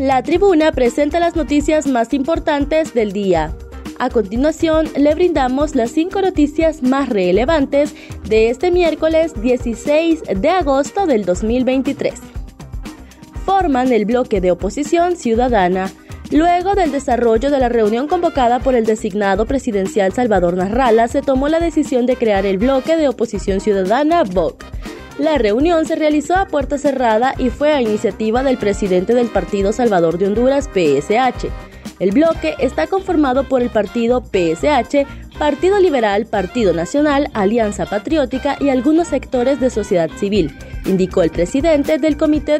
La tribuna presenta las noticias más importantes del día. A continuación, le brindamos las cinco noticias más relevantes de este miércoles 16 de agosto del 2023. Forman el bloque de oposición ciudadana. Luego del desarrollo de la reunión convocada por el designado presidencial Salvador Narrala, se tomó la decisión de crear el bloque de oposición ciudadana VOC. La reunión se realizó a puerta cerrada y fue a iniciativa del presidente del Partido Salvador de Honduras, PSH. El bloque está conformado por el partido PSH, Partido Liberal, Partido Nacional, Alianza Patriótica y algunos sectores de sociedad civil, indicó el presidente del Comité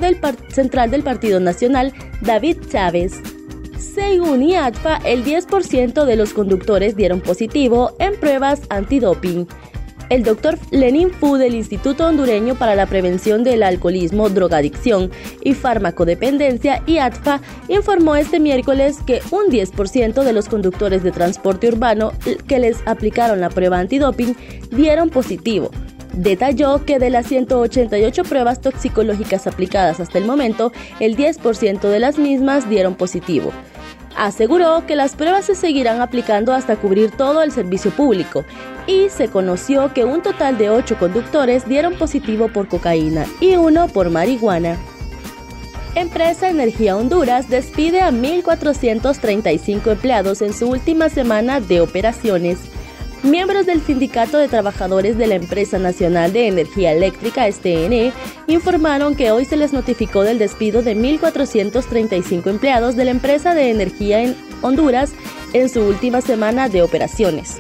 Central del Partido Nacional, David Chávez. Según IATFA, el 10% de los conductores dieron positivo en pruebas antidoping. El doctor Lenin Fu del Instituto Hondureño para la Prevención del Alcoholismo, Drogadicción y Farmacodependencia, IATFA, informó este miércoles que un 10% de los conductores de transporte urbano que les aplicaron la prueba antidoping dieron positivo. Detalló que de las 188 pruebas toxicológicas aplicadas hasta el momento, el 10% de las mismas dieron positivo. Aseguró que las pruebas se seguirán aplicando hasta cubrir todo el servicio público y se conoció que un total de 8 conductores dieron positivo por cocaína y uno por marihuana. Empresa Energía Honduras despide a 1.435 empleados en su última semana de operaciones. Miembros del Sindicato de Trabajadores de la Empresa Nacional de Energía Eléctrica, STN, informaron que hoy se les notificó del despido de 1.435 empleados de la empresa de energía en Honduras en su última semana de operaciones.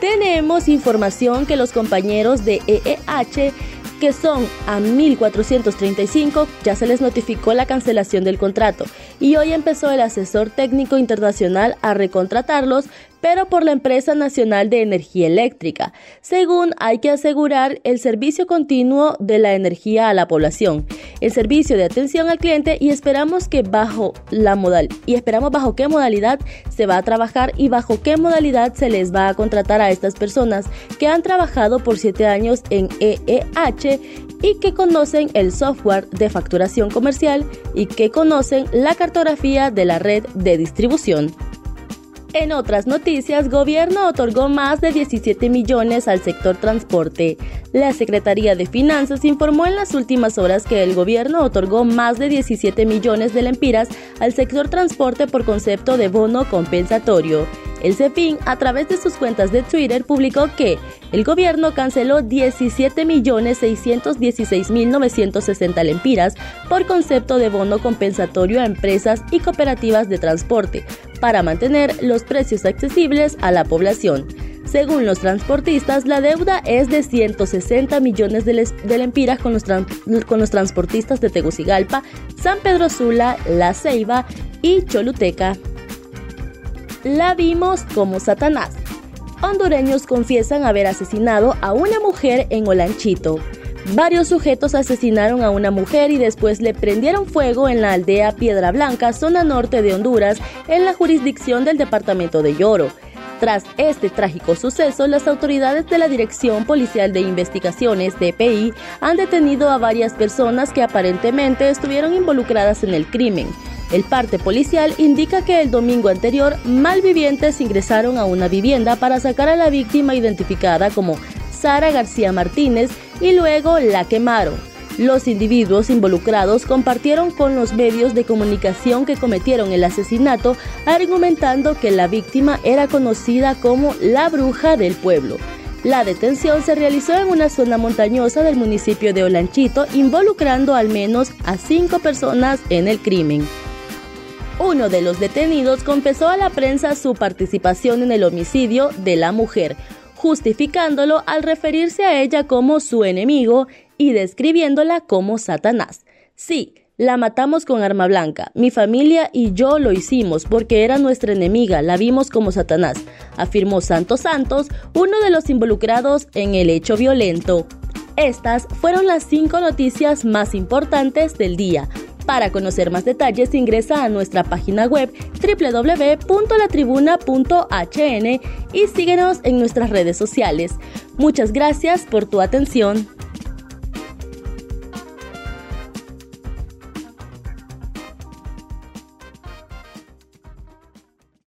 Tenemos información que los compañeros de EEH que son a 1.435, ya se les notificó la cancelación del contrato y hoy empezó el asesor técnico internacional a recontratarlos, pero por la empresa nacional de energía eléctrica. Según hay que asegurar el servicio continuo de la energía a la población, el servicio de atención al cliente y esperamos que bajo la modal y esperamos bajo qué modalidad se va a trabajar y bajo qué modalidad se les va a contratar a estas personas que han trabajado por siete años en EEH y que conocen el software de facturación comercial y que conocen la cartografía de la red de distribución. En otras noticias, gobierno otorgó más de 17 millones al sector transporte. La Secretaría de Finanzas informó en las últimas horas que el gobierno otorgó más de 17 millones de lempiras al sector transporte por concepto de bono compensatorio. El CEPIN, a través de sus cuentas de Twitter, publicó que el gobierno canceló 17.616.960 lempiras por concepto de bono compensatorio a empresas y cooperativas de transporte para mantener los precios accesibles a la población. Según los transportistas, la deuda es de 160 millones de, lempiras con los, con los transportistas de Tegucigalpa, San Pedro Sula, La Ceiba y Choluteca la vimos como Satanás. Hondureños confiesan haber asesinado a una mujer en Olanchito. Varios sujetos asesinaron a una mujer y después le prendieron fuego en la aldea Piedra Blanca, zona norte de Honduras, en la jurisdicción del departamento de Lloro. Tras este trágico suceso, las autoridades de la Dirección Policial de Investigaciones, DPI, han detenido a varias personas que aparentemente estuvieron involucradas en el crimen. El parte policial indica que el domingo anterior malvivientes ingresaron a una vivienda para sacar a la víctima identificada como Sara García Martínez y luego la quemaron. Los individuos involucrados compartieron con los medios de comunicación que cometieron el asesinato, argumentando que la víctima era conocida como la bruja del pueblo. La detención se realizó en una zona montañosa del municipio de Olanchito, involucrando al menos a cinco personas en el crimen. Uno de los detenidos confesó a la prensa su participación en el homicidio de la mujer, justificándolo al referirse a ella como su enemigo y describiéndola como Satanás. Sí, la matamos con arma blanca. Mi familia y yo lo hicimos porque era nuestra enemiga, la vimos como Satanás, afirmó Santos Santos, uno de los involucrados en el hecho violento. Estas fueron las cinco noticias más importantes del día. Para conocer más detalles ingresa a nuestra página web www.latribuna.hn y síguenos en nuestras redes sociales. Muchas gracias por tu atención.